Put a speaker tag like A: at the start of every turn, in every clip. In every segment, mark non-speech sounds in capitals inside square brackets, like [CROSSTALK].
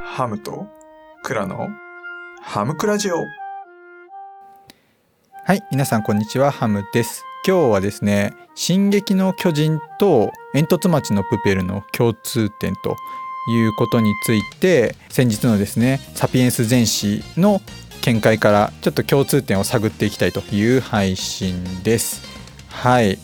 A: ハムとクラのハムクラジオ
B: はい、皆さんこんにちは、ハムです。今日はですね、進撃の巨人と煙突町のプペルの共通点ということについて、先日のですね、サピエンス全史の見解からちょっと共通点を探っていきたいという配信です。はい。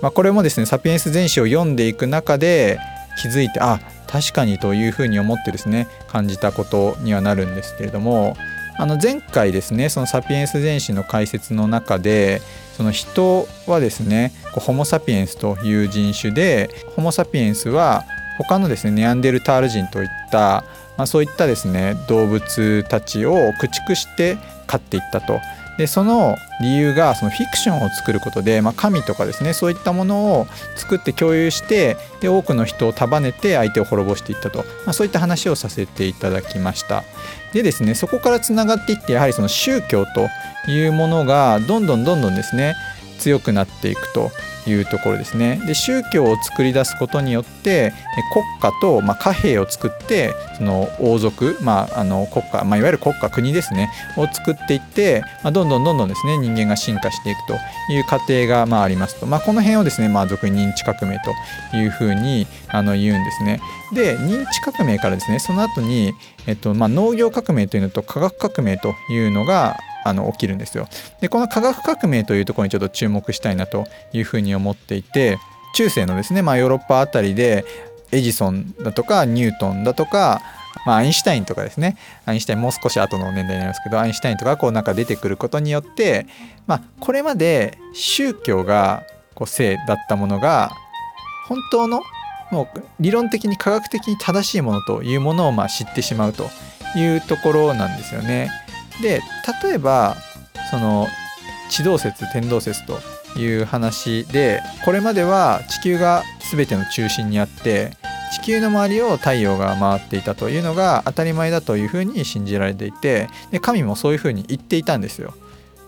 B: まあ、これもですね、サピエンス全史を読んでいく中で気づいて、あ、確かにというふうに思ってですね、感じたことにはなるんですけれども、あの前回ですねそのサピエンス全史の解説の中でその人はですねホモ・サピエンスという人種でホモ・サピエンスは他のですねネアンデルタール人といった、まあ、そういったですね動物たちを駆逐して飼っていったと。でその理由がそのフィクションを作ることで、まあ、神とかですねそういったものを作って共有してで多くの人を束ねて相手を滅ぼしていったと、まあ、そういった話をさせていただきました。でですねそこからつながっていってやはりその宗教というものがどんどんどんどんですね強くなっていくというところですね。で宗教を作り出すことによって国家と、まあ、貨幣を作ってその王族、まあ、あの国家、まあ、いわゆる国家国ですねを作っていって、まあ、どんどんどんどんですね人間が進化していくという過程が、まあ、ありますと、まあ、この辺をですね、まあ、俗に認知革命というふうにあの言うんですね。で認知革命からですねその後に、えっとまあ、農業革命というのと科学革命というのがあの起きるんですよ。でこの科学革命というところにちょっと注目したいなというふうに思っていて中世のですね、まあ、ヨーロッパあたりでエジソンだとかニュートンだとか、まあ、アインシュタインとかですねアインシュタインもう少し後の年代になりますけどアインシュタインとかこうなんか出てくることによって、まあ、これまで宗教がこう性だったものが本当のもう理論的に科学的に正しいものというものをまあ知ってしまうというところなんですよね。で例えばその地動説天動説という話でこれまでは地球が全ての中心にあって地球の周りを太陽が回っていたというのが当たり前だというふうに信じられていてで神もそういうふうに言っていたんですよ。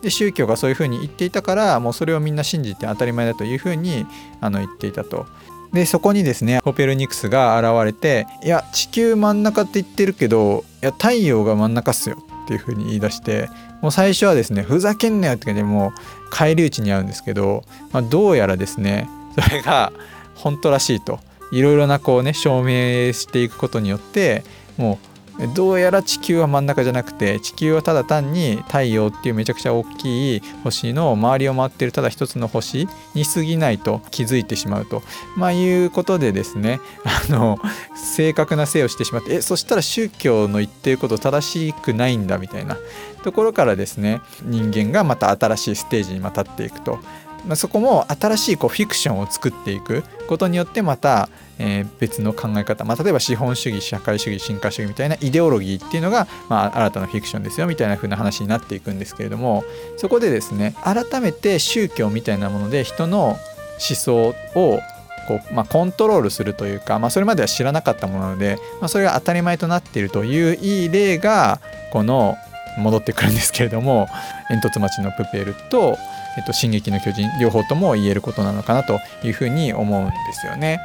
B: で宗教がそういうふうに言っていたからもうそれをみんな信じて当たり前だというふうにあの言っていたと。でそこにですねコペルニクスが現れて「いや地球真ん中って言ってるけどいや太陽が真ん中っすよ」っていうふうに言い出してもう最初はですね「ふざけんなよ」って感じでもう返り討ちに遭うんですけど、まあ、どうやらですねそれが本当らしいといろいろなこうね証明していくことによってもうどうやら地球は真ん中じゃなくて地球はただ単に太陽っていうめちゃくちゃ大きい星の周りを回ってるただ一つの星に過ぎないと気づいてしまうと、まあ、いうことでですね [LAUGHS] あの正確なせいをしてしまってえそしたら宗教の言ってること正しくないんだみたいなところからですね人間がまた新しいステージにまたっていくと。まあ、そこも新しいこうフィクションを作っていくことによってまた、えー別の考え方、まあ、例えば資本主義社会主義進化主義みたいなイデオロギーっていうのが、まあ、新たなフィクションですよみたいな風な話になっていくんですけれどもそこでですね改めて宗教みたいなもので人の思想をこう、まあ、コントロールするというか、まあ、それまでは知らなかったものなので、まあ、それが当たり前となっているといういい例がこの戻ってくるんですけれども煙突町のプペルと「えっと、進撃の巨人」両方とも言えることなのかなというふうに思うんですよね。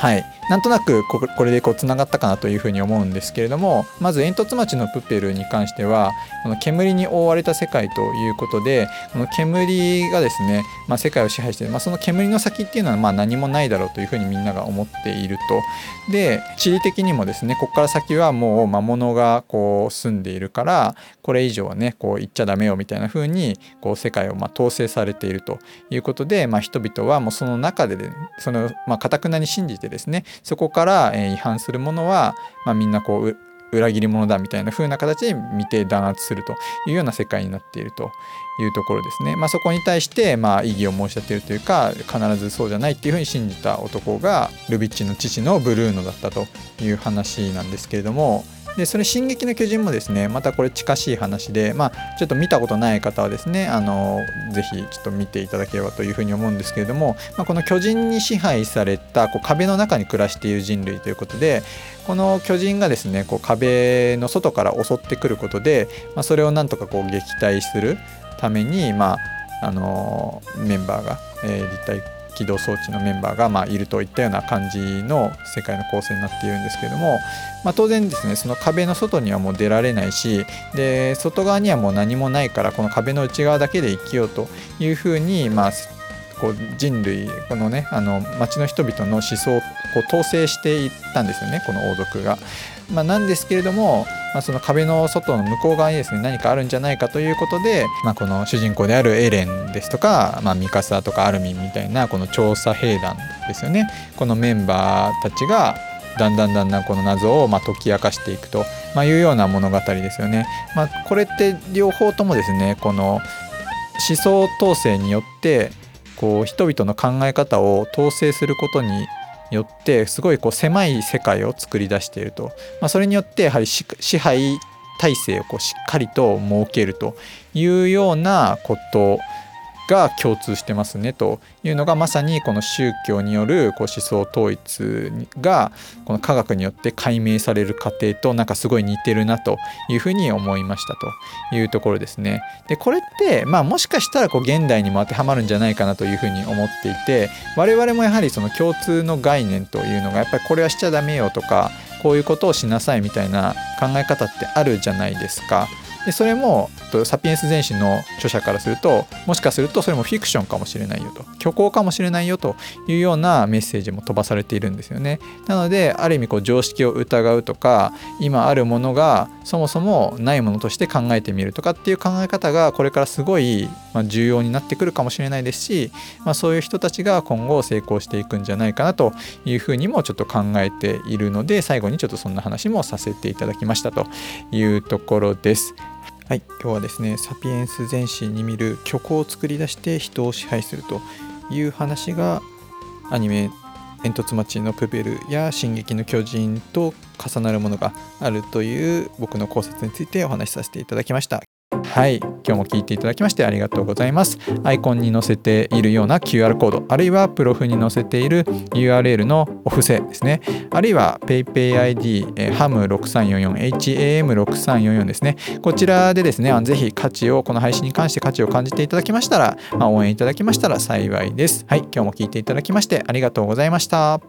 B: はい、なんとなくこれでこうつながったかなというふうに思うんですけれどもまず煙突町のプペルに関してはこの煙に覆われた世界ということでこの煙がですね、まあ、世界を支配して、まあ、その煙の先っていうのはまあ何もないだろうというふうにみんなが思っていると。で地理的にもですねここから先はもう魔物がこう住んでいるからこれ以上はねこう行っちゃダメよみたいな風にこう世界をま統制されているということで、まあ、人々はもうその中で、ね、そのまあくなに信じてですねそこから、え違反するものは、まあ、みんなこうう裏切り者だみたいな風な形で見て弾圧するというような世界になっているというところですね。まあ、そこに対してまあ異議を申し立てるというか必ずそうじゃないっていうふうに信じた男がルビッチの父のブルーノだったという話なんですけれどもでそれ「進撃の巨人」もですねまたこれ近しい話でまあちょっと見たことない方はですねあのぜひちょっと見ていただければというふうに思うんですけれども、まあ、この巨人に支配されたこう壁の中に暮らしている人類ということでこの巨人がですねこう壁の外から襲ってくることで、まあ、それをなんとかこう撃退するために、まあ、あのメンバーが、えー立体起動装置のメンバーがまあいるといったような感じの世界の構成になっているんですけども、まあ、当然ですねその壁の外にはもう出られないしで外側にはもう何もないからこの壁の内側だけで生きようというふうにまあこう人類このねあの町の人々の思想をこう統制していったんですよねこの王族が。まあ、なんですけれども、まあ、その壁の外の向こう側にですね何かあるんじゃないかということで、まあ、この主人公であるエレンですとか、まあ、ミカサとかアルミンみたいなこの調査兵団ですよねこのメンバーたちがだんだんだんだんこの謎をま解き明かしていくと、まいうような物語ですよね。まあ、これって両方ともですねこの思想統制によってこう人々の考え方を統制することによってすごいこう狭い世界を作り出していると、まあ、それによってやはり支配体制をこうしっかりと設けるというようなことが共通してますねというのがまさにこの宗教によるこう思想統一がこの科学によって解明される過程となんかすごい似てるなというふうに思いましたというところですね。でこれってまあもしかしたらこう現代にも当てはまるんじゃないかなというふうに思っていて我々もやはりその共通の概念というのがやっぱりこれはしちゃダメよとかこういうことをしなさいみたいな考え方ってあるじゃないですか。でそれもサピエンス全史の著者からするともしかするとそれもフィクションかもしれないよと虚構かもしれないよというようなメッセージも飛ばされているんですよねなのである意味こう常識を疑うとか今あるものがそもそもないものとして考えてみるとかっていう考え方がこれからすごい重要になってくるかもしれないですし、まあ、そういう人たちが今後成功していくんじゃないかなというふうにもちょっと考えているので最後にちょっとそんな話もさせていただきましたというところです。はい、今日はですねサピエンス全史に見る虚構を作り出して人を支配するという話がアニメ「煙突町のプペル」や「進撃の巨人」と重なるものがあるという僕の考察についてお話しさせていただきました。はい。今日も聞いていただきましてありがとうございます。アイコンに載せているような QR コードあるいはプロフに載せている URL のお布施ですね。あるいは PayPayID、え HAM6344 HAM6344 ですね。こちらでですねぜひ価値をこの配信に関して価値を感じていただきましたら、まあ、応援いただきましたら幸いです。はい。今日も聞いていただきましてありがとうございました。